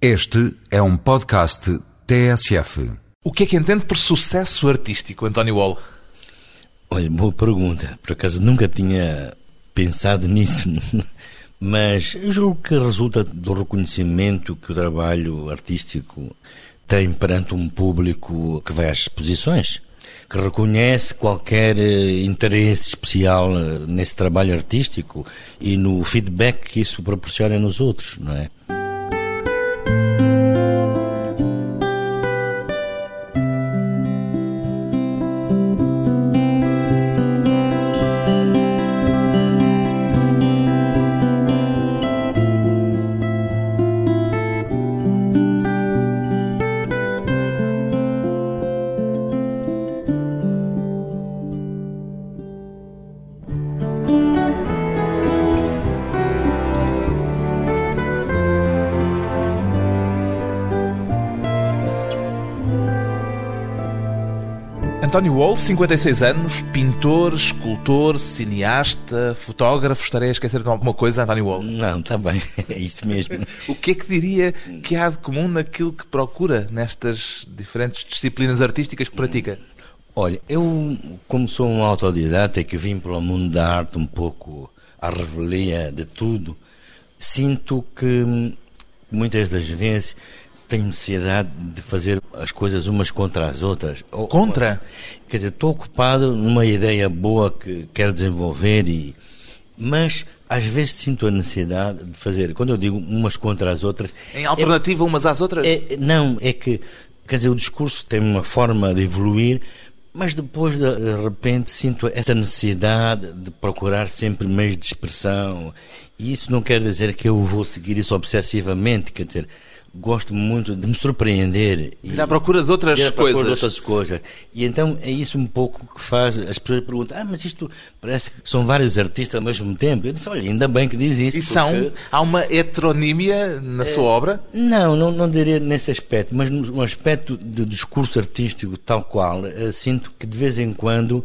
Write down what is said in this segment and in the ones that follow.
Este é um podcast TSF. O que é que entende por sucesso artístico, António Wall? Olha, boa pergunta. Por acaso nunca tinha pensado nisso, mas eu julgo que resulta do reconhecimento que o trabalho artístico tem perante um público que vai às exposições, que reconhece qualquer eh, interesse especial eh, nesse trabalho artístico e no feedback que isso proporciona nos outros, não é? António Wall, 56 anos, pintor, escultor, cineasta, fotógrafo. Estarei a esquecer de alguma coisa, António Wall? Não, está bem, é isso mesmo. o que é que diria que há de comum naquilo que procura nestas diferentes disciplinas artísticas que pratica? Olha, eu, como sou um autodidata e que vim pelo mundo da arte um pouco à revelia de tudo, sinto que muitas das vezes tenho necessidade de fazer as coisas umas contra as outras. Contra? Quer dizer, estou ocupado numa ideia boa que quero desenvolver e mas às vezes sinto a necessidade de fazer, quando eu digo umas contra as outras. Em alternativa é, umas às outras? É, não, é que, quer dizer, o discurso tem uma forma de evoluir, mas depois de, de repente sinto esta necessidade de procurar sempre meios de expressão. E isso não quer dizer que eu vou seguir isso obsessivamente, quer dizer gosto muito de me surpreender. Ir à procura de outras ir à coisas. De outras coisas. E então é isso um pouco que faz as pessoas perguntam: ah, mas isto parece que são vários artistas ao mesmo tempo. Eu disse: olha, ainda bem que diz isso. E são? Há uma heteronímia na é... sua obra? Não, não, não diria nesse aspecto, mas no aspecto do discurso artístico tal qual, eh, sinto que de vez em quando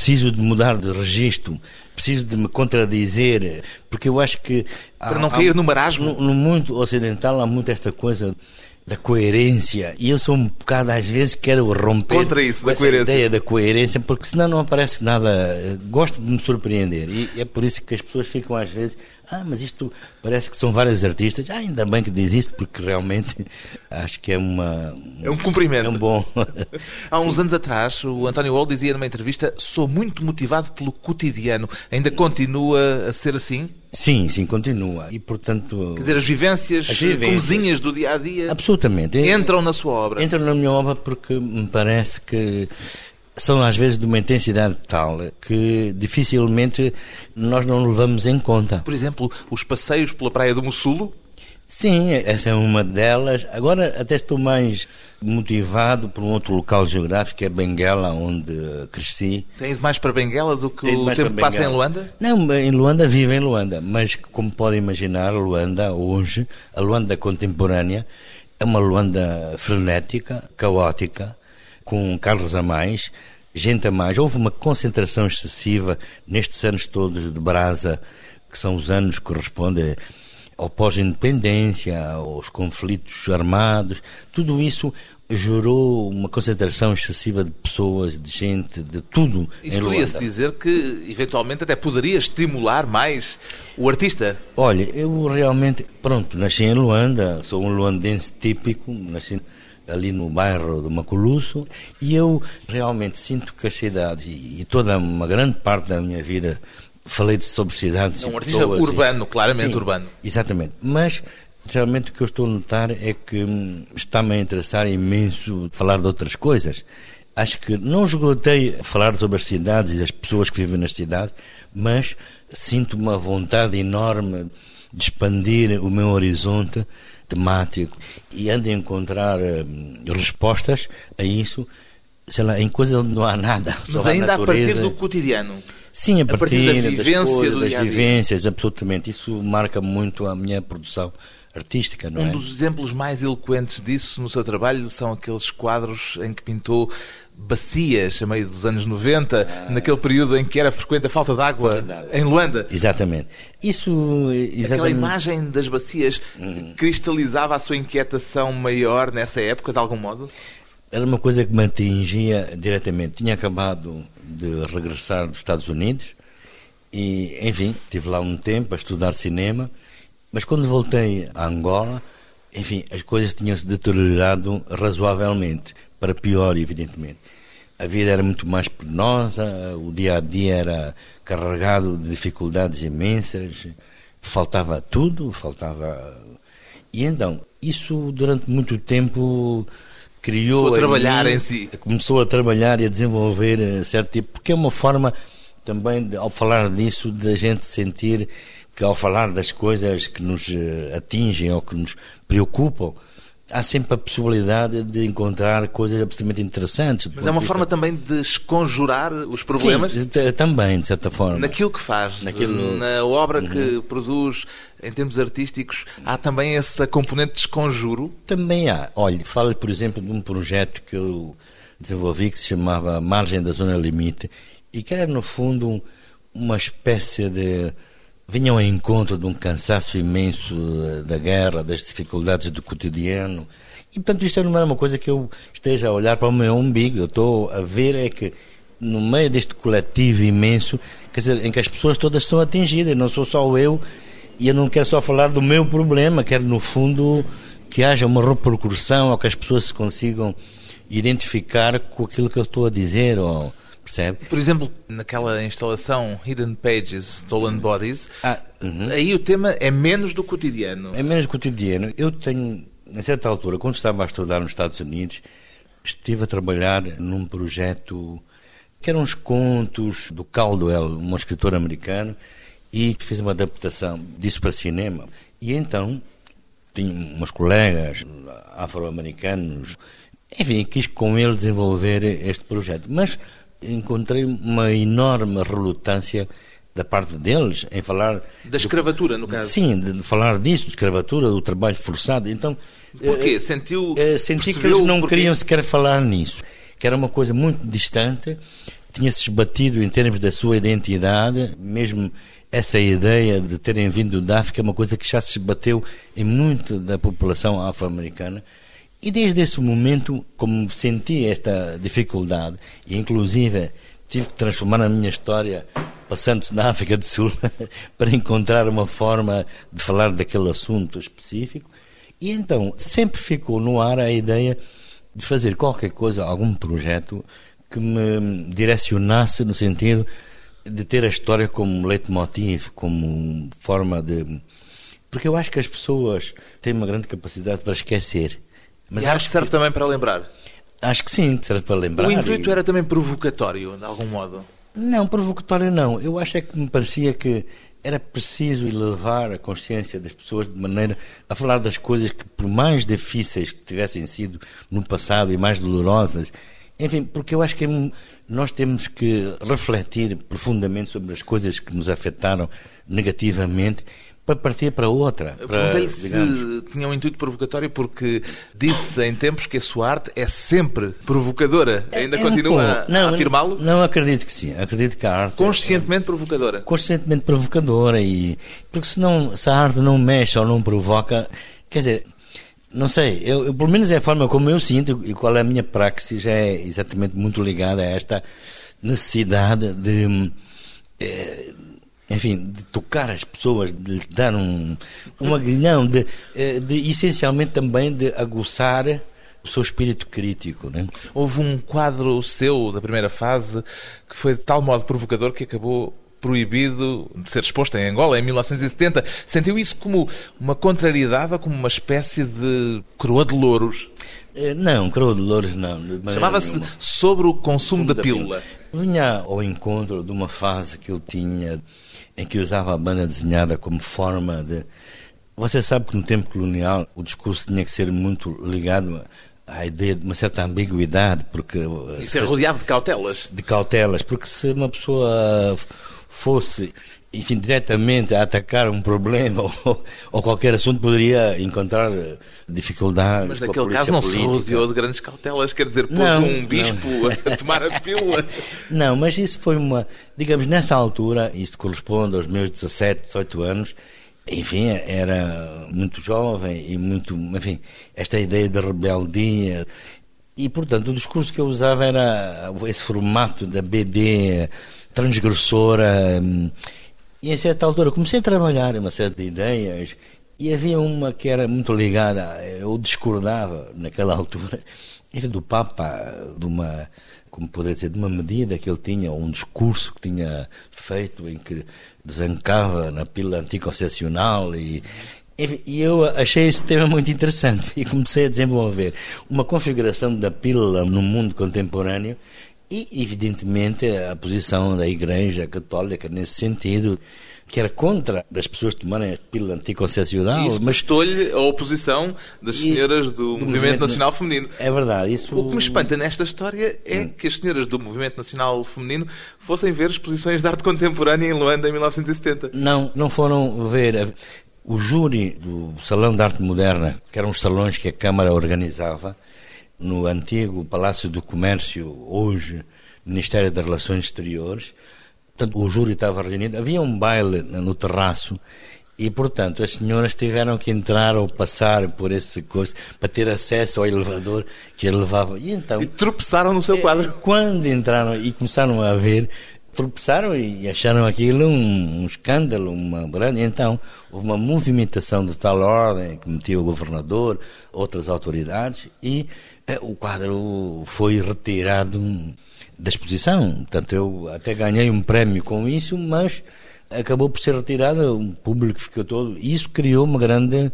preciso de mudar de registro, preciso de me contradizer, porque eu acho que. Para há, não cair no marasmo? No, no mundo ocidental há muito esta coisa da coerência e eu sou um bocado às vezes quero romper contra isso da coerência. ideia da coerência porque senão não aparece nada gosto de me surpreender e é por isso que as pessoas ficam às vezes ah, mas isto parece que são vários artistas. Ah, ainda bem que diz isto, porque realmente acho que é uma. É um cumprimento. É um bom. Há uns Sim. anos atrás, o António Wall dizia numa entrevista: sou muito motivado pelo cotidiano. Ainda continua a ser assim? Sim, sim, continua. E portanto. Quer dizer, as vivências, as vivências comezinhas do dia a dia. Absolutamente. Entram na sua obra. Entram na minha obra porque me parece que são às vezes de uma intensidade tal que dificilmente nós não levamos em conta. Por exemplo, os passeios pela Praia do Mussulo? Sim, essa é uma delas. Agora até estou mais motivado por um outro local geográfico, que é Benguela, onde cresci. Tens mais para Benguela do que o tempo que passa em Luanda? Não, em Luanda vivo em Luanda, mas como podem imaginar, Luanda hoje, a Luanda contemporânea, é uma Luanda frenética, caótica, com carros a mais, gente a mais. Houve uma concentração excessiva nestes anos todos de brasa, que são os anos que correspondem ao pós-independência, aos conflitos armados. Tudo isso gerou uma concentração excessiva de pessoas, de gente, de tudo. Isso podia-se dizer que, eventualmente, até poderia estimular mais o artista? Olha, eu realmente, pronto, nasci em Luanda, sou um luandense típico, nasci ali no bairro do Maculusso, e eu realmente sinto que as cidades, e toda uma grande parte da minha vida, falei de sobre cidades. É um artista urbano, e... claramente Sim, urbano. Exatamente. Mas realmente o que eu estou a notar é que hum, está-me a interessar imenso falar de outras coisas. Acho que não esgotei falar sobre as cidades e as pessoas que vivem nas cidades, mas sinto uma vontade enorme de expandir o meu horizonte temático e ando a encontrar uh, respostas a isso, sei lá, em coisas onde não há nada. Mas ainda a, a partir do cotidiano. Sim, a partir, a partir da vivência das, coisas, das vivências, absolutamente. Isso marca muito a minha produção artística, não um é? dos exemplos mais eloquentes disso no seu trabalho são aqueles quadros em que pintou bacias a meio dos anos 90, ah. naquele período em que era frequente a falta de água em Luanda. Exatamente. Isso, exatamente. Aquela imagem das bacias uhum. cristalizava a sua inquietação maior nessa época, de algum modo? Era uma coisa que me atingia diretamente. Tinha acabado de regressar dos Estados Unidos e, enfim, estive lá um tempo a estudar cinema, mas quando voltei a Angola, enfim, as coisas tinham-se deteriorado razoavelmente, para pior, evidentemente. A vida era muito mais penosa, o dia a dia era carregado de dificuldades imensas, faltava tudo, faltava. E então, isso durante muito tempo criou. Começou a trabalhar em, si. Começou a trabalhar e a desenvolver eh, certo tipo, porque é uma forma também, de, ao falar disso, da gente sentir que ao falar das coisas que nos eh, atingem ou que nos preocupam, há sempre a possibilidade de encontrar coisas absolutamente interessantes. Mas é uma forma também de esconjurar os problemas? Sim, também, de certa forma. Naquilo que faz, Naquilo... na obra uhum. que produz, em termos artísticos, há também essa componente de esconjuro? Também há. Olha, falo, por exemplo, de um projeto que eu desenvolvi que se chamava Margem da Zona Limite e que era, no fundo, uma espécie de vinham ao encontro de um cansaço imenso eh, da guerra, das dificuldades do cotidiano. E, portanto, isto não é uma coisa que eu esteja a olhar para o meu umbigo. Eu estou a ver é que, no meio deste coletivo imenso, quer dizer, em que as pessoas todas são atingidas, não sou só eu, e eu não quero só falar do meu problema, quero, no fundo, que haja uma repercussão, ou que as pessoas se consigam identificar com aquilo que eu estou a dizer, ou percebe? Por exemplo, naquela instalação Hidden Pages, Stolen Bodies, ah, uhum. aí o tema é menos do cotidiano. É menos do cotidiano. Eu tenho, a certa altura, quando estava a estudar nos Estados Unidos, estive a trabalhar num projeto que eram uns contos do Caldwell, um escritor americano, e fiz uma adaptação disso para cinema. E então tinha umas colegas afro-americanos, enfim, quis com ele desenvolver este projeto. Mas encontrei uma enorme relutância da parte deles em falar da escravatura no caso. Sim de falar disso de escravatura do trabalho forçado. Então porquê? eh, sentiu eh, senti que eles não queriam sequer falar nisso que era uma coisa muito distante tinha-se esbatido em termos da sua identidade mesmo essa ideia de terem vindo da África é uma coisa que já se esbateu em muito da população afro-americana e desde esse momento, como senti esta dificuldade, e inclusive tive que transformar a minha história passando-se na África do Sul para encontrar uma forma de falar daquele assunto específico, e então sempre ficou no ar a ideia de fazer qualquer coisa, algum projeto que me direcionasse no sentido de ter a história como leitmotiv, como forma de. Porque eu acho que as pessoas têm uma grande capacidade para esquecer. Mas e acho que serve que... também para lembrar. Acho que sim, serve para lembrar. O intuito e... era também provocatório, de algum modo? Não, provocatório não. Eu acho é que me parecia que era preciso elevar a consciência das pessoas de maneira a falar das coisas que, por mais difíceis que tivessem sido no passado e mais dolorosas, enfim, porque eu acho que nós temos que refletir profundamente sobre as coisas que nos afetaram negativamente para partir para outra. Perguntei-lhe se tinha um intuito provocatório porque disse em tempos que a sua arte é sempre provocadora. É, Ainda é continua um a, afirmá-lo? Não, acredito que sim. Acredito que a arte... Conscientemente é, provocadora? Conscientemente provocadora. e Porque senão, se a arte não mexe ou não provoca... Quer dizer, não sei, eu, eu, pelo menos é a forma como eu sinto e qual é a minha praxis já é exatamente muito ligada a esta necessidade de... Enfim, de tocar as pessoas, de lhes dar um, um aguilhão, de, eh, de essencialmente também de aguçar o seu espírito crítico. Né? Houve um quadro seu da primeira fase que foi de tal modo provocador que acabou proibido de ser exposto em Angola em 1970. Sentiu isso como uma contrariedade ou como uma espécie de coroa de louros? Eh, não, coroa de louros não. Chamava-se Sobre o Consumo da, da pílula. pílula. Vinha ao encontro de uma fase que eu tinha em que usava a banda desenhada como forma de. Você sabe que no tempo colonial o discurso tinha que ser muito ligado à ideia de uma certa ambiguidade, porque. Isso é rodeado de cautelas. De cautelas, porque se uma pessoa fosse enfim, diretamente a atacar um problema ou, ou qualquer assunto, poderia encontrar dificuldades. Mas naquele caso não política. se rodeou de grandes cautelas, quer dizer, pôs Não, um bispo a tomar a pílula. Não, mas isso foi uma. Digamos, nessa altura, isso corresponde aos meus 17, 18 anos. Enfim, era muito jovem e muito. Enfim, esta ideia de rebeldia. E, portanto, o discurso que eu usava era esse formato da BD transgressora. E, em certa altura, comecei a trabalhar uma série de ideias. E havia uma que era muito ligada, eu discordava naquela altura, do Papa, de uma, como poderia dizer, de uma medida que ele tinha, um discurso que tinha feito em que desancava na pílula anticoncepcional e, e eu achei esse tema muito interessante e comecei a desenvolver uma configuração da pílula no mundo contemporâneo e, evidentemente, a posição da Igreja Católica nesse sentido, que era contra as pessoas tomarem a pílula anticoncepcional, isso mas custou-lhe a oposição das E- senhoras do, do Movimento movimento- Nacional Feminino. é verdade. Isso O que me espanta nesta história é Hum. que as senhoras do Movimento Nacional Feminino fossem ver exposições de arte contemporânea em Luanda em 1970. Não, não foram ver. O júri do Salão de Arte Moderna, que eram os salões que a Câmara organizava, no antigo Palácio do Comércio, hoje Ministério das Relações Exteriores, portanto, o júri estava reunido. Havia um baile no terraço e, portanto, as senhoras tiveram que entrar ou passar por esse coisa para ter acesso ao elevador que ele levava. E então. E tropeçaram no seu quadro. Quando entraram e começaram a ver, tropeçaram e acharam aquilo um, um escândalo, uma grande. Então, houve uma movimentação de tal ordem que metia o governador, outras autoridades, e eh, o quadro foi retirado da exposição. Portanto, eu até ganhei um prémio com isso, mas acabou por ser retirado, o público ficou todo. E isso criou uma grande.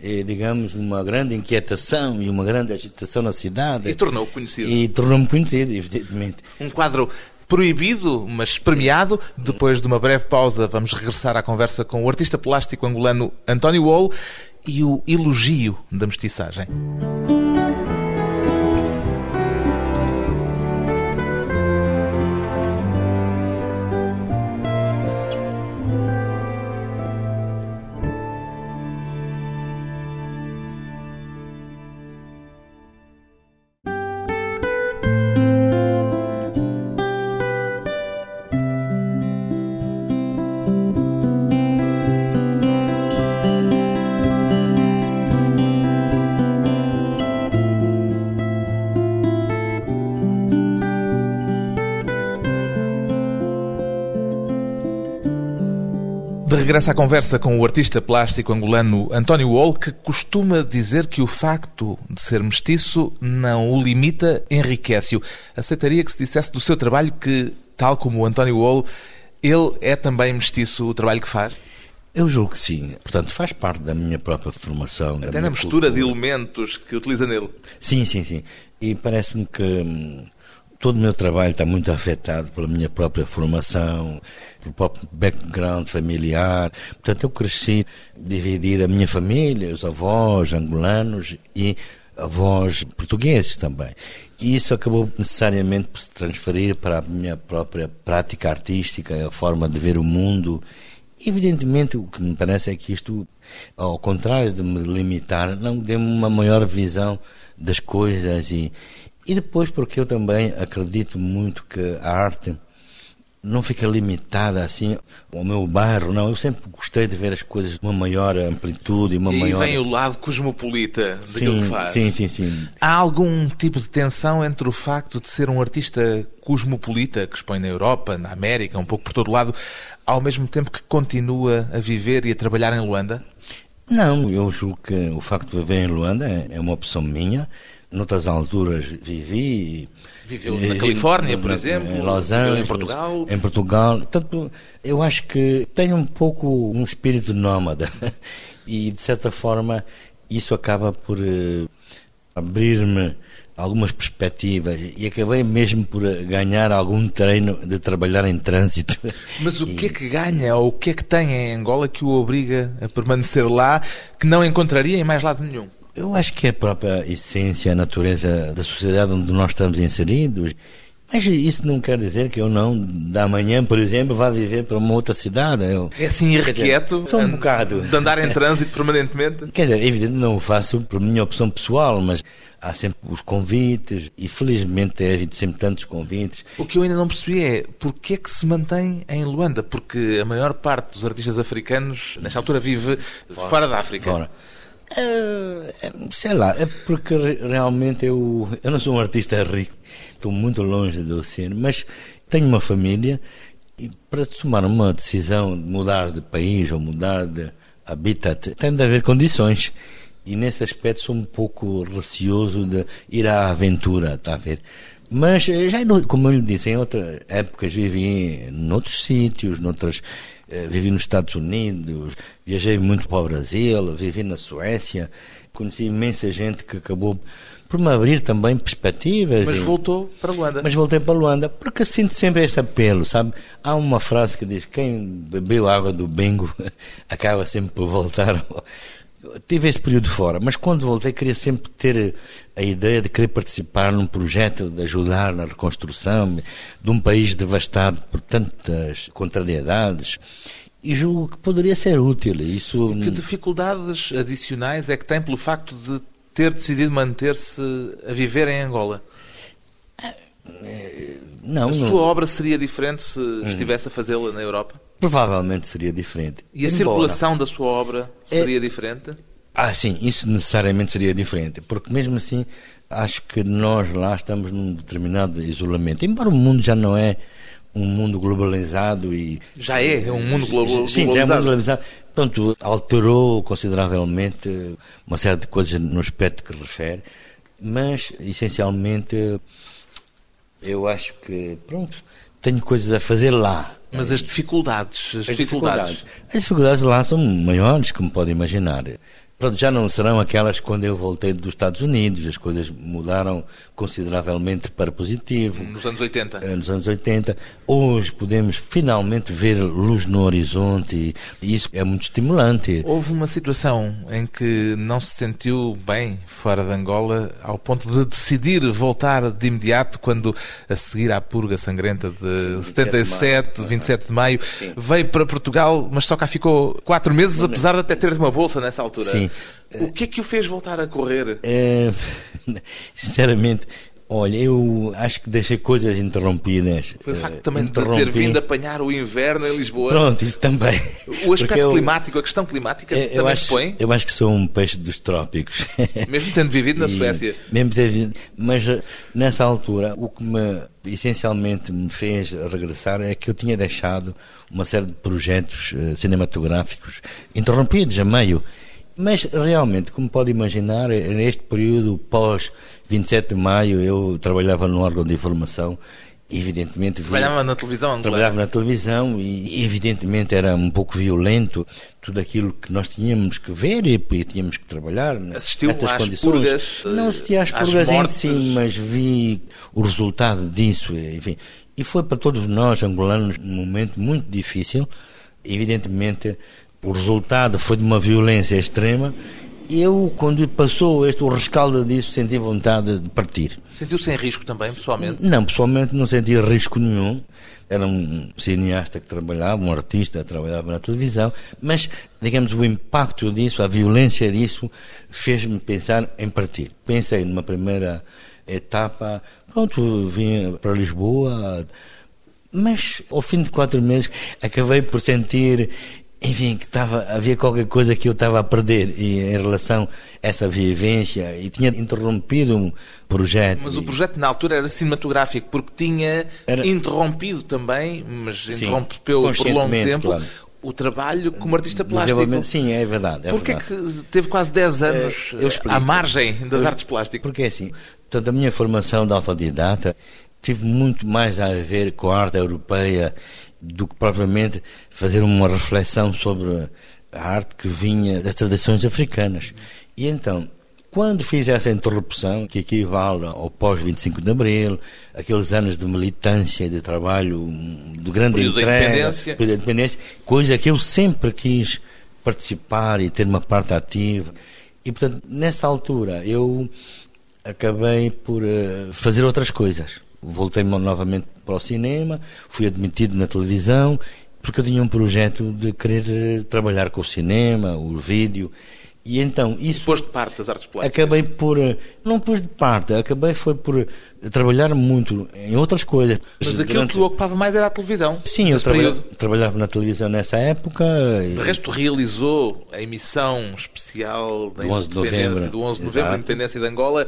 eh, digamos, uma grande inquietação e uma grande agitação na cidade. E tornou-o conhecido. E tornou-me conhecido, evidentemente. Um quadro proibido, mas premiado. Depois de uma breve pausa, vamos regressar à conversa com o artista plástico angolano António Wall e o elogio da mestiçagem. De regresso à conversa com o artista plástico angolano António Wall, que costuma dizer que o facto de ser mestiço não o limita, enriquece-o. Aceitaria que se dissesse do seu trabalho que, tal como o António Wall, ele é também mestiço o trabalho que faz? Eu julgo que sim. Portanto, faz parte da minha própria formação. Até na mistura de cultura. elementos que utiliza nele. Sim, sim, sim. E parece-me que hum, todo o meu trabalho está muito afetado pela minha própria formação, pelo próprio background familiar. Portanto, eu cresci dividido a minha família, os avós angolanos e avós portugueses também. E isso acabou necessariamente por se transferir para a minha própria prática artística, a forma de ver o mundo. Evidentemente, o que me parece é que isto, ao contrário de me limitar, não deu-me uma maior visão das coisas e, e depois porque eu também acredito muito que a arte não fica limitada assim ao meu bairro, não. Eu sempre gostei de ver as coisas de uma maior amplitude e uma E maior... vem o lado cosmopolita daquilo sim, que faz. sim, sim, sim. Há algum tipo de tensão entre o facto de ser um artista cosmopolita que expõe na Europa, na América, um pouco por todo lado, ao mesmo tempo que continua a viver e a trabalhar em Luanda? Não, eu julgo que o facto de viver em Luanda é é uma opção minha. Noutras alturas vivi. Viveu na Califórnia, por exemplo, Em Los viveu em Angeles. Portugal. Em Portugal. Portanto, eu acho que tem um pouco um espírito nómada. E, de certa forma, isso acaba por eh, abrir-me algumas perspectivas. E acabei mesmo por eh, ganhar algum treino de trabalhar em trânsito. Mas o que é que ganha ou o que é que tem em Angola que o obriga a permanecer lá que não encontraria em mais lado nenhum? Eu acho que é a própria essência, a natureza da sociedade onde nós estamos inseridos Mas isso não quer dizer que eu não, da manhã, por exemplo, vá viver para uma outra cidade. Eu, É assim irrequieto? só um bocado. De andar em trânsito permanentemente? Quer dizer, evidente não o faço por minha opção pessoal, mas há sempre os convites e felizmente é havido sempre tantos convites. O que eu ainda não percebi é porquê é que se mantém em Luanda? Porque a maior parte dos artistas africanos, nesta altura, vive fora, da África. Fora. É, é, sei lá, é porque re- realmente eu, eu não sou um artista rico, estou muito longe do oceano, mas tenho uma família e para tomar uma decisão de mudar de país ou mudar de habitat tem de haver condições. E nesse aspecto sou um pouco receoso de ir à aventura, está a ver? Mas já, como eu lhe disse, em outras épocas vivi noutros sítios, noutras, vivi nos Estados Unidos, viajei muito para o Brasil, vivi na Suécia, conheci imensa gente que acabou por me abrir também perspectivas. Mas e- voltou para Luanda. mas voltei para Luanda porque sinto sempre esse apelo, sabe? Há uma frase que diz: quem bebeu água do Bengo acaba sempre por voltar. Tive esse período fora, mas quando voltei queria sempre ter a ideia de querer participar num projeto de ajudar na reconstrução de um país devastado por tantas contrariedades e julgo que poderia ser útil. Isso Que dificuldades adicionais é que tem pelo facto de ter decidido manter-se a viver em Angola? não, A não- sua obra seria diferente se estivesse a fazê-la na Europa? Provavelmente seria diferente. E a Embora- circulação da sua obra É- seria diferente? Ah, sim, isso necessariamente seria diferente, porque mesmo assim acho que nós lá estamos num determinado isolamento. Embora o mundo já não é um mundo globalizado e. Já é, é um mundo globo- Sim, já é um mundo globalizado. globalizado. Pronto, alterou consideravelmente uma série de coisas no aspecto que refere, mas essencialmente eu acho que, pronto, tenho coisas a fazer lá. Mas as dificuldades, as, As dificuldades. As dificuldades lá são maiores, como pode imaginar. Pronto, já não serão aquelas quando eu voltei dos Estados Unidos, as coisas mudaram consideravelmente para positivo. Nos anos 80. eh, Nos anos 80, hoje podemos finalmente ver luz no horizonte e, isso é muito estimulante. Houve uma situação em que não se sentiu bem fora de Angola ao ponto de decidir voltar de imediato quando, a seguir à purga sangrenta de 77, 27 de maio, veio para Portugal, mas só cá ficou quatro meses, apesar de até ter uma bolsa nessa altura. Sim. O que é que o fez voltar a correr? É, sinceramente, olha, eu acho que deixei coisas interrompidas. Foi o Eh, facto também de ter interrompi. vindo apanhar o inverno em Lisboa. Pronto, isso também. O aspecto eu- climático, a questão climática eu, eu também acho, se põe, eu acho que sou um peixe dos trópicos. mesmo tendo vivido na E- Suécia. Mesmo vivido- mas eh, nessa altura, o que me essencialmente me fez regressar é que eu tinha deixado uma série de projetos eh, cinematográficos interrompidos a meio. Mas realmente, como pode imaginar, eh, neste período pós 27 de maio, eu trabalhava no órgão de informação. Evidentemente, vi- Trabalhava na televisão. Trabalhava na televisão e, evidentemente, era um pouco violento tudo aquilo que nós tínhamos que ver e, e tínhamos que trabalhar. né, Assistiu às condições. purgas, Não assisti às às purgas em mortes. si, mas vi o resultado disso. Enfim. E foi para todos nós, angolanos, um momento muito difícil. Evidentemente, o resultado foi de uma violência extrema. Eu, quando passou este, o rescaldo disso, senti vontade de partir. Sentiu-se em risco também, pessoalmente? Não, pessoalmente não sentia risco nenhum. Era um cineasta que trabalhava, um artista que trabalhava na televisão, mas, digamos, o impacto disso, a violência disso, fez-me pensar em partir. Pensei numa primeira etapa, pronto, vim para Lisboa, mas ao fim de quatro meses acabei por sentir, enfim, que estava, havia qualquer coisa que eu estava a perder e, em relação a essa vivência e tinha interrompido um projeto. Mas o projeto na altura era cinematográfico, porque tinha Era- interrompido também, mas Sim, interrompeu por longo tempo, claro. o trabalho como artista plástico. Sim, é verdade. É Porquê verdade. que teve quase 10 anos Eh, eu explico. à margem das Eu- artes plásticas? Porque é assim, toda a minha formação de autodidata tive muito mais a ver com a arte europeia do que propriamente fazer uma reflexão sobre a arte que vinha das tradições africanas. E então, quando fiz essa interrupção, que equivale ao pós-25 de Abril, aqueles anos de militância e de trabalho hum, de grande Período da entrega, independência. período da independência, coisa que eu sempre quis participar e ter uma parte ativa. E, portanto, nessa altura, eu acabei por eh, fazer outras coisas. Voltei novamente para o cinema, fui admitido na televisão, porque eu tinha um projeto de querer trabalhar com o cinema, o vídeo. E então isso. Pôs de parte as artes plásticas? Acabei por. Não pus de parte, acabei foi por trabalhar muito em outras coisas. Mas aquilo Durante... que o ocupava mais era a televisão. Sim, eu trabalhava, trabalhava na televisão nessa época. De resto, realizou a emissão especial da do 11 de novembro, do 11 de novembro, da independência de Angola.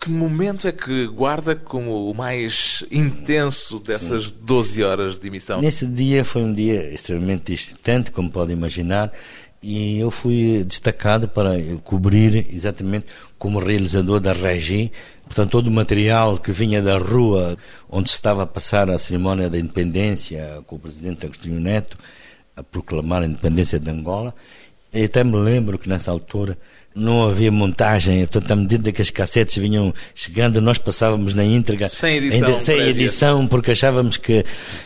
Que momento é que guarda como o mais intenso dessas Sim. 12 horas de emissão? Nesse dia foi um dia extremamente excitante, como pode imaginar e eu fui destacado para cobrir exatamente como realizador da Regi, portanto todo o material que vinha da rua onde se estava a passar a cerimónia da independência com o presidente Agostinho Neto a proclamar a independência de Angola. E até me lembro que nessa altura não havia montagem, portanto, à medida que as cassetes vinham chegando, nós passávamos na íntegra. Sem edição. sem edição, porque achávamos que.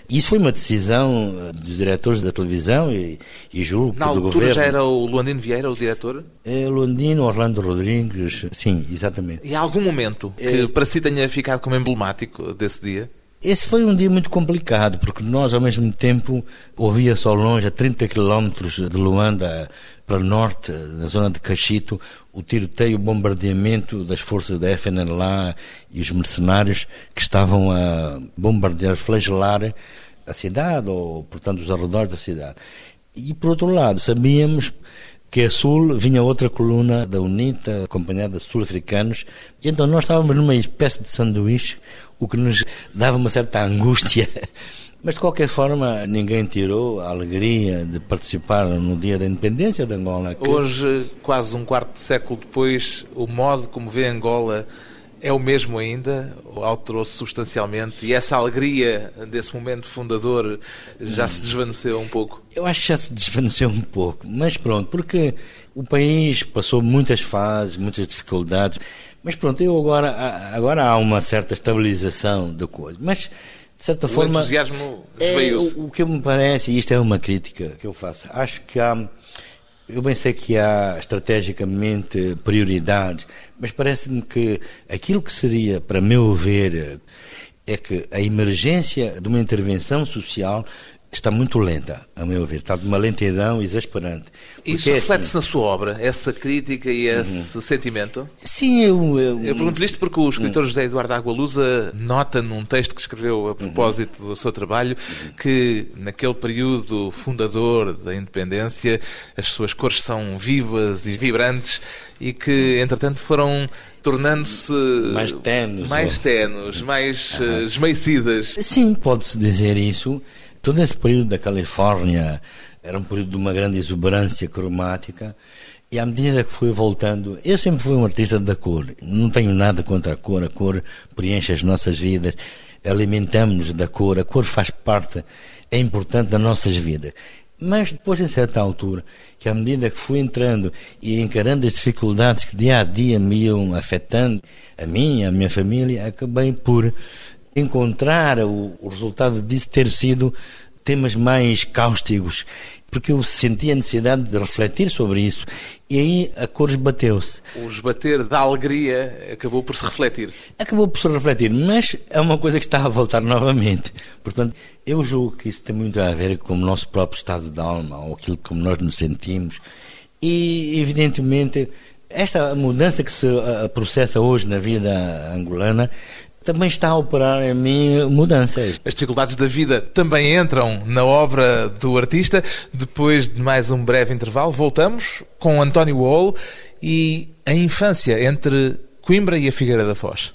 Isso foi uma decisão eh, dos diretores da televisão e, e julgo Na do altura governo. já era o Luandino Vieira o diretor? É, Luandino, Orlando Rodrigues, sim, exatamente. E há algum momento que é... para si tenha ficado como emblemático desse dia? Esse foi um dia muito complicado, porque nós, ao mesmo tempo, ouvia-se ao longe, a 30 quilómetros de Luanda, para o norte, na zona de Cachito, o tiroteio, o bombardeamento das forças da FNLA e os mercenários que estavam a bombardear, flagelar a cidade, ou, portanto, os arredores da cidade. E, por outro lado, sabíamos que a sul vinha outra coluna da UNITA, acompanhada de sul-africanos, e então nós estávamos numa espécie de sanduíche, o que nos dava uma certa angústia. Mas de qualquer forma, ninguém tirou a alegria de participar no dia da independência de Angola. Que... Hoje, quase um quarto de século depois, o modo como vê Angola é o mesmo ainda? Ou alterou-se substancialmente? E essa alegria desse momento fundador já se desvaneceu um pouco? Eu acho que já se desvaneceu um pouco. Mas pronto, porque o país passou muitas fases, muitas dificuldades. Mas pronto, eu agora, agora há uma certa estabilização da coisa. Mas, de certa o forma. O entusiasmo é, o, o que me parece, e isto é uma crítica que eu faço, acho que há. Eu bem sei que há estrategicamente prioridades, mas parece-me que aquilo que seria, para meu ver, é que a emergência de uma intervenção social está muito lenta, a meu ver. Está de uma lentidão exasperante. Isso é reflete-se assim... na sua obra, essa crítica e esse uhum. sentimento? Sim, eu... Eu, eu pergunto isto porque o escritor uhum. José Eduardo Agualusa nota num texto que escreveu a propósito uhum. do seu trabalho que naquele período fundador da independência as suas cores são vivas e vibrantes e que, entretanto, foram tornando-se mais tenos, mais, tenos, mais uh, esmaecidas. Sim, pode-se dizer isso. Todo esse período da Califórnia era um período de uma grande exuberância cromática e à medida que fui voltando, eu sempre fui um artista da cor. Não tenho nada contra a cor, a cor preenche as nossas vidas, alimentamos-nos da cor, a cor faz parte, é importante das nossas vidas. Mas depois, em certa altura, que à medida que fui entrando e encarando as dificuldades que dia a dia me iam afetando, a mim, a minha família, acabei por encontrar o, o resultado disso ter sido temas mais cáusticos, porque eu senti a necessidade de refletir sobre isso. E aí a cor esbateu-se. O esbater da alegria acabou por se refletir. Acabou por se refletir, mas é uma coisa que está a voltar novamente. Portanto, eu julgo que isso tem muito a ver com o nosso próprio estado de alma, ou aquilo como nós nos sentimos. E, evidentemente, esta mudança que se processa hoje na vida angolana também está a operar em mim mudanças. As dificuldades da vida também entram na obra do artista. Depois de mais um breve intervalo, voltamos com António Wall e a infância entre Coimbra e a Figueira da Foz.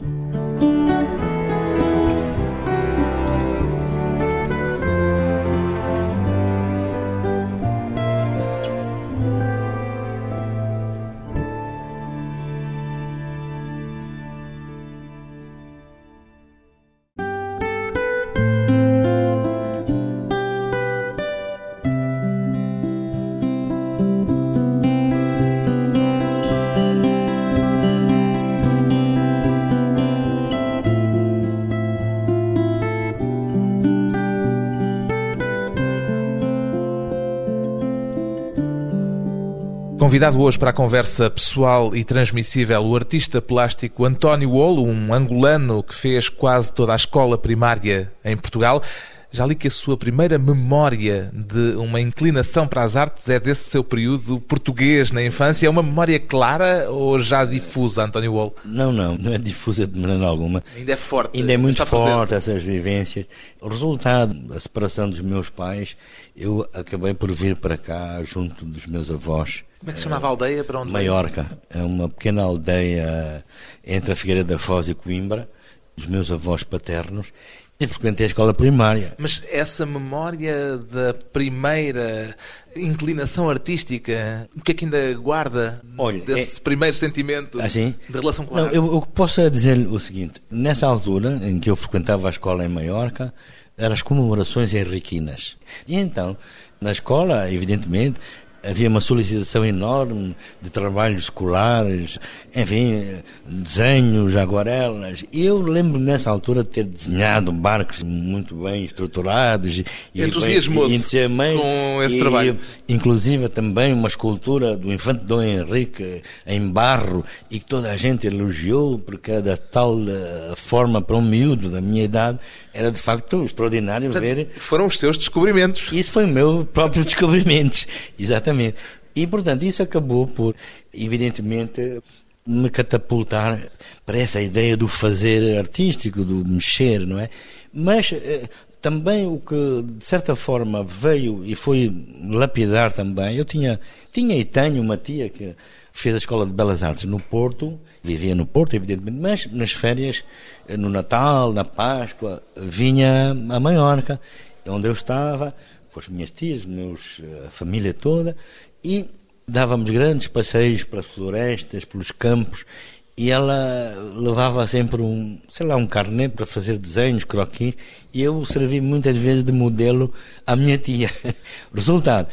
Convidado hoje para a conversa pessoal e transmissível, o artista plástico António Olo, um angolano que fez quase toda a escola primária em Portugal. Já li que a sua primeira memória de uma inclinação para as artes é desse seu período português na infância. É uma memória clara ou já difusa, António Wall? Não, não, não é difusa de maneira alguma. Ainda é forte. Ainda é muito forte presente. essas vivências. O resultado da separação dos meus pais, eu acabei por vir para cá junto dos meus avós. Como é que se chamava a aldeia? Para onde Maiorca. É uma pequena aldeia entre a Figueira da Foz e Coimbra, dos meus avós paternos. E frequentei a escola primária. Mas essa memória da primeira inclinação artística, o que é que ainda guarda Olha, desse é... primeiro sentimento assim? de relação com a Não? Eu, eu posso dizer o seguinte: nessa altura em que eu frequentava a escola em Maiorca, eram as comemorações henriquinas. E então, na escola, evidentemente, havia uma solicitação enorme de trabalhos escolares, enfim, desenhos, aguarelas. E eu lembro nessa altura de ter desenhado barcos muito bem estruturados. Entusiasmou-se com esse e, trabalho. Inclusive também uma escultura do infante Dom Henrique em barro e que toda a gente elogiou porque era da tal eh, forma para um miúdo da minha idade. Era de facto extraordinário Portanto, ver. Foram os seus descobrimentos. Isso foi o meu próprio descobrimento, exatamente. E portanto isso acabou por, evidentemente, me catapultar para essa ideia do fazer artístico, do mexer, não é? Mas eh, também o que de certa forma veio e foi lapidar também, eu tinha, tinha e tenho uma tia que fez a Escola de Belas Artes no Porto, vivia no Porto, evidentemente, mas nas férias, eh, no Natal, na Páscoa, vinha a Maiorca, onde eu estava, com as minhas tias, meus, a família toda, e dávamos grandes passeios para florestas, pelos campos, e ela levava sempre um, sei lá, um carnet para fazer desenhos, croquis, e eu servi muitas vezes de modelo à minha tia. Resultado,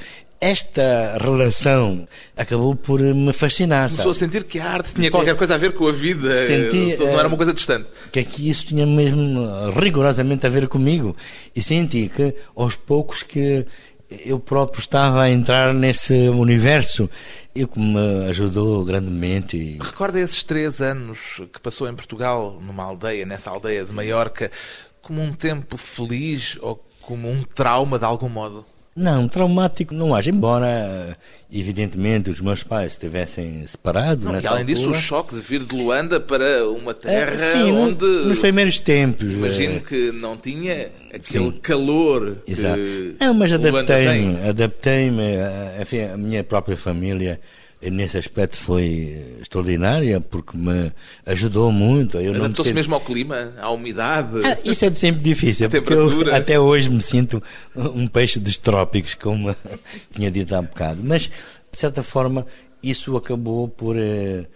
esta relação acabou por me fascinar. Começou a sentir que a arte tinha qualquer coisa a ver com a vida, Senti, não era uma coisa distante. Que aqui isso tinha mesmo rigorosamente a ver comigo. E senti que aos poucos que eu próprio estava a entrar nesse universo e que me ajudou grandemente. Recorda esses três anos que passou em Portugal, numa aldeia, nessa aldeia de Maiorca, como um tempo feliz ou como um trauma de algum modo? Não, traumático não acho, embora evidentemente os meus pais estivessem separados. Não, e além altura. disso, o choque de vir de Luanda para uma é, terra é, sim, onde. Nos primeiros tempos. Imagino é... que não tinha aquele sim. calor Exato. que. Não, mas adaptei-me, adaptei-me, enfim, a minha própria família nesse aspecto foi extraordinária porque me ajudou muito. Adaptou-se me mesmo ao clima, à umidade? Ah, isso é sempre difícil, porque eu até hoje me sinto um peixe dos trópicos, como tinha dito há bocado. Mas, de certa forma, isso acabou por... Eh,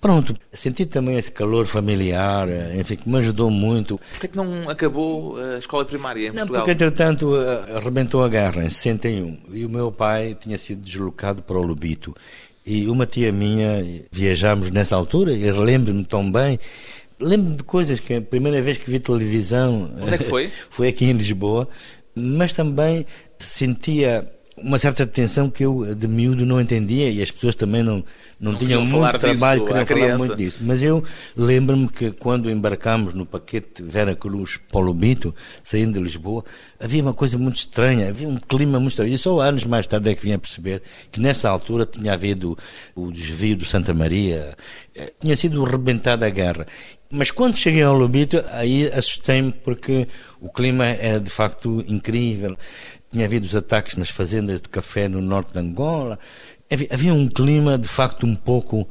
pronto, senti também esse calor familiar, eh, enfim, que me ajudou muito. Porquê que não acabou a escola primária em não, Portugal? Porque, entretanto, eh, arrebentou a guerra em 61 e o meu pai tinha sido deslocado para o Lubito. E uma tia minha, viajámos nessa altura, e lembro-me tão bem, lembro de coisas que a primeira vez que vi televisão... Onde é que foi? foi aqui em Lisboa, mas também sentia uma certa tensão que eu de miúdo não entendia e as pessoas também não, não, não tinham muito trabalho, queriam falar muito disso. Mas eu lembro-me que quando embarcámos no paquete Vera Cruz Paulo Bito, saindo de Lisboa, havia uma coisa muito estranha, havia um clima muito estranho. E só anos mais tarde é que vim a perceber que nessa altura tinha havido o desvio do Santa Maria, eh, tinha sido rebentada a guerra. Mas quando cheguei ao Lobito, aí assustei-me porque o clima era de facto incrível. Tinha havido os ataques nas fazendas de café no norte de Angola. Havia, havia um clima, de facto, um pouco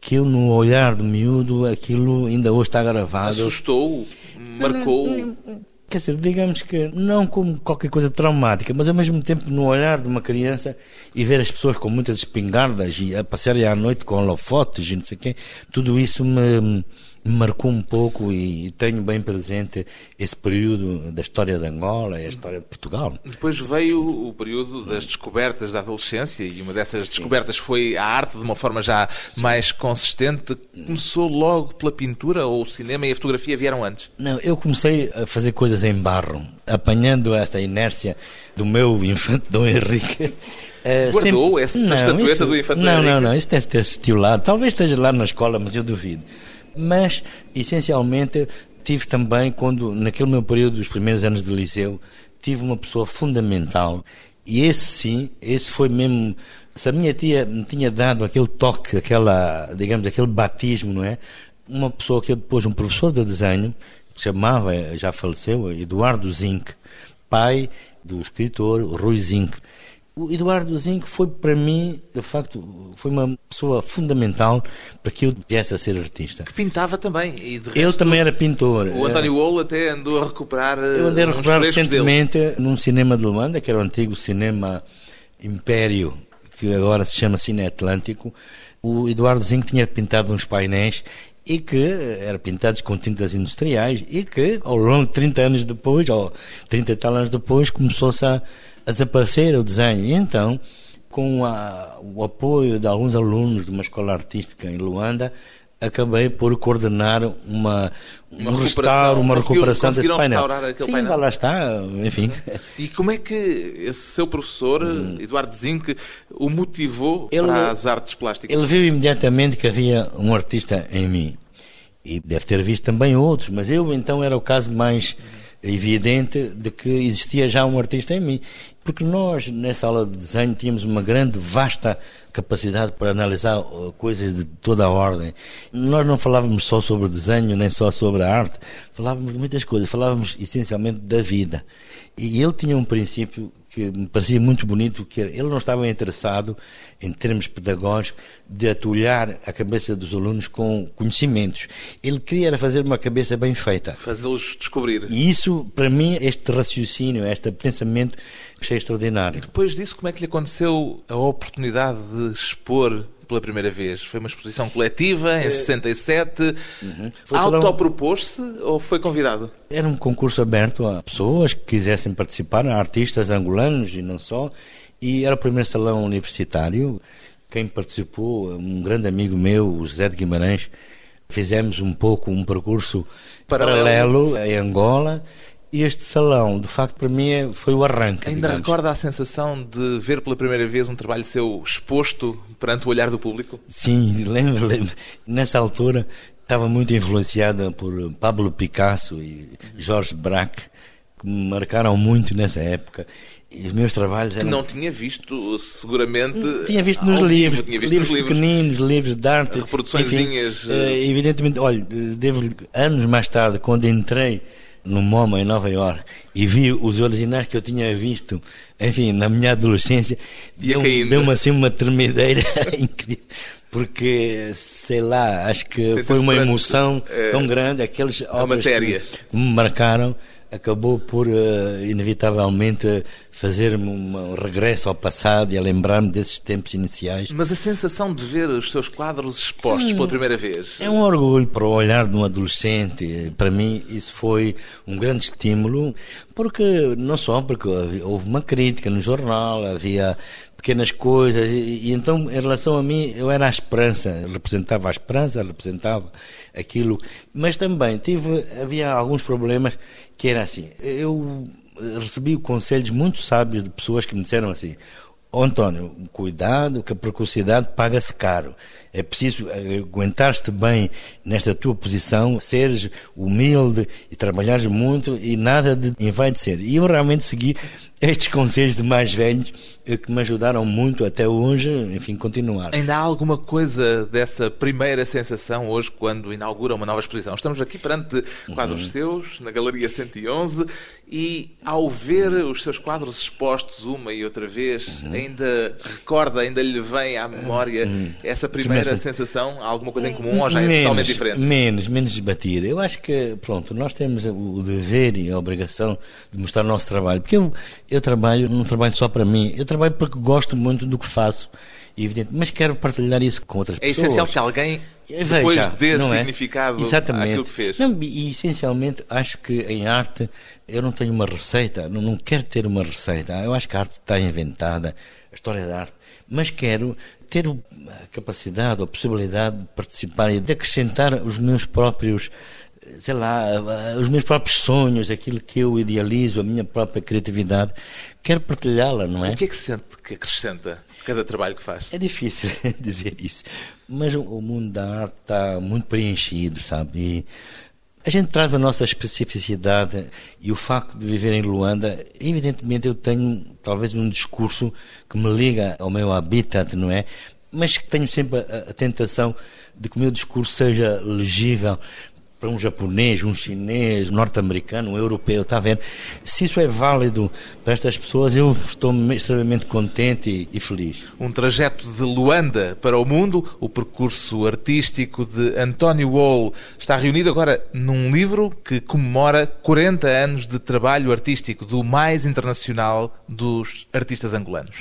que eu, no olhar do miúdo, aquilo ainda hoje está gravado. Assustou? Marcou? Quer dizer, digamos que não como qualquer coisa traumática, mas ao mesmo tempo no olhar de uma criança e ver as pessoas com muitas espingardas e a passarem à noite com holofotes e não sei o quê, tudo isso me me marcou um pouco e tenho bem presente esse período da história de Angola e a história de Portugal. Depois veio o período das descobertas da adolescência e uma dessas Sim. descobertas foi a arte de uma forma já Sim. mais consistente. Começou logo pela pintura ou o cinema e a fotografia vieram antes? Não, eu comecei a fazer coisas em barro, apanhando esta inércia do meu infante Dom Henrique Eh, Guardou essa estatueta do Infante Não, Henrique? não, não, isso deve ter estilado. Talvez esteja lá na escola, mas eu duvido. Mas, essencialmente, tive também, quando, naquele meu período dos primeiros anos de liceu, tive uma pessoa fundamental. E esse sim, esse foi mesmo. Se a minha tia me tinha dado aquele toque, aquela, digamos, aquele batismo, não é? Uma pessoa que eu depois, um professor de desenho, que chamava, já faleceu, Eduardo Zinck, pai do escritor Rui Zinck. O Eduardo Zinck foi para mim, de facto, foi uma pessoa fundamental para que eu viesse a ser artista. Que pintava também. E resto, também era pintor. O António Wolo até andou a recuperar. Eu andei a recuperar frescos dele. recentemente num cinema de Luanda, que era o antigo cinema Império, que agora se chama Cine Atlântico. O Eduardo Zinco tinha pintado uns painéis e que eram pintados com tintas industriais e que ao longo de 30 anos depois, ou 30 e tal anos depois, começou-se a, a desaparecer o desenho. E então, com a- o apoio de alguns alunos de uma escola artística em Luanda, acabei por coordenar uma, Uma um restauro, uma recuperação desse painel. Sim, painel? lá, está, enfim. E como é que esse seu professor, Eduardo Zinck, o motivou Hum. Ele- para as artes plásticas? Ele viu imediatamente que havia um artista em mim. E deve ter visto também outros, mas eu então era o caso mais evidente de que existia já um artista em mim. Porque nós, nessa aula de desenho, tínhamos uma grande, vasta capacidade para analisar uh, coisas de toda a ordem. Nós não falávamos só sobre desenho, nem só sobre a arte, falávamos de muitas coisas, falávamos essencialmente da vida. E ele tinha um princípio que me parecia muito bonito, que ele não estava interessado, em termos pedagógicos, de atulhar a cabeça dos alunos com conhecimentos. Ele queria fazer uma cabeça bem feita. Fazê-los descobrir. E isso, para mim, este raciocínio, este pensamento, achei extraordinário. Depois disso, como é que lhe aconteceu a oportunidade de expor pela primeira vez? Foi uma exposição coletiva É. em 67? Uhum. Um- Autopropôs-se ou foi convidado? Era um concurso aberto a pessoas que quisessem participar, artistas angolanos e não só. E era o primeiro salão universitário. Quem participou, um grande amigo meu, o José de Guimarães, fizemos um pouco um percurso Paralelo. paralelo, em Angola. Este salão, de facto, para mim é- foi o arranque. Ainda digamos. recorda a sensação de ver pela primeira vez um trabalho seu exposto perante o olhar do público? Sim, lembro, lembro. Nessa altura estava muito influenciada por Pablo Picasso e Jorge Braque, que me marcaram muito nessa época. E os meus trabalhos Que eram... não tinha visto, seguramente. Tinha visto nos livros, tinha visto livros livros. pequeninos, livros de arte. Reproduçõezinhas, enfim, eh, eh, evidentemente, olha, eh, devo anos mais tarde, quando entrei no MoMA em Nova York e vi os originais que eu tinha visto, enfim, na minha adolescência, Ia deu- caindo. deu-me assim uma tremedeira incrível. Porque, sei lá, acho que foi uma emoção eh, tão grande, aqueles obras matéria. que me marcaram, acabou por, eh, inevitavelmente, fazer-me um regresso ao passado e a lembrar-me desses tempos iniciais. Mas a sensação de ver os seus quadros expostos pela primeira vez. É um orgulho para o olhar de um adolescente. Para mim, isso foi um grande estímulo, porque não só porque houve uma crítica no jornal, havia pequenas coisas, e, e então, em relação a mim, eu era a esperança, representava a esperança, representava aquilo, mas também tive, havia alguns problemas que era assim, eu recebi conselhos muito sábios de pessoas que me disseram assim, Ó António, cuidado que a precocidade paga-se caro. É preciso aguentar-te bem nesta tua posição, seres humilde e trabalhares muito e nada de envaidecer. E eu realmente segui estes conselhos de mais velhos eh, que me ajudaram muito até hoje, enfim, continuar. Ainda há alguma coisa dessa primeira sensação hoje quando inaugura uma nova exposição? Estamos aqui perante quadros Uhum. seus, na Galeria 111, e ao ver os seus quadros expostos uma e outra vez, Uhum. ainda recorda, ainda lhe vem à memória essa primeira Começa- sensação? Há alguma coisa em comum ou já é totalmente diferente? Menos, menos debatida. Eu acho que, pronto, nós temos o dever e a obrigação de mostrar o nosso trabalho. Porque eu, eu trabalho, não trabalho só para mim, eu trabalho porque gosto muito do que faço, evidente, mas quero partilhar isso com outras É pessoas. essencial que alguém É, depois veja, dê não é? significado Exatamente. àquilo que fez. Não, e, e, essencialmente acho que em arte eu não tenho uma receita, não, não quero ter uma receita. Eu acho que a arte está inventada, a história da arte, mas quero ter a capacidade, a possibilidade de participar e de acrescentar os meus próprios sei lá, os meus próprios sonhos, aquilo que eu idealizo, a minha própria criatividade, quero partilhá-la, não é? O que é que sente que acrescenta cada trabalho que faz? É difícil dizer isso, mas o mundo da arte está muito preenchido, sabe? E a gente traz a nossa especificidade e o facto de viver em Luanda, evidentemente eu tenho talvez um discurso que me liga ao meu habitat, não é? Mas tenho sempre a, a tentação de que o meu discurso seja legível para um japonês, um chinês, um norte-americano, um europeu, está ver? Se isso é válido para estas pessoas, eu estou extremamente contente e, e, feliz. Um trajeto de Luanda para o mundo, o percurso artístico de António Wall está reunido agora num livro que comemora 40 anos de trabalho artístico do mais internacional dos artistas angolanos.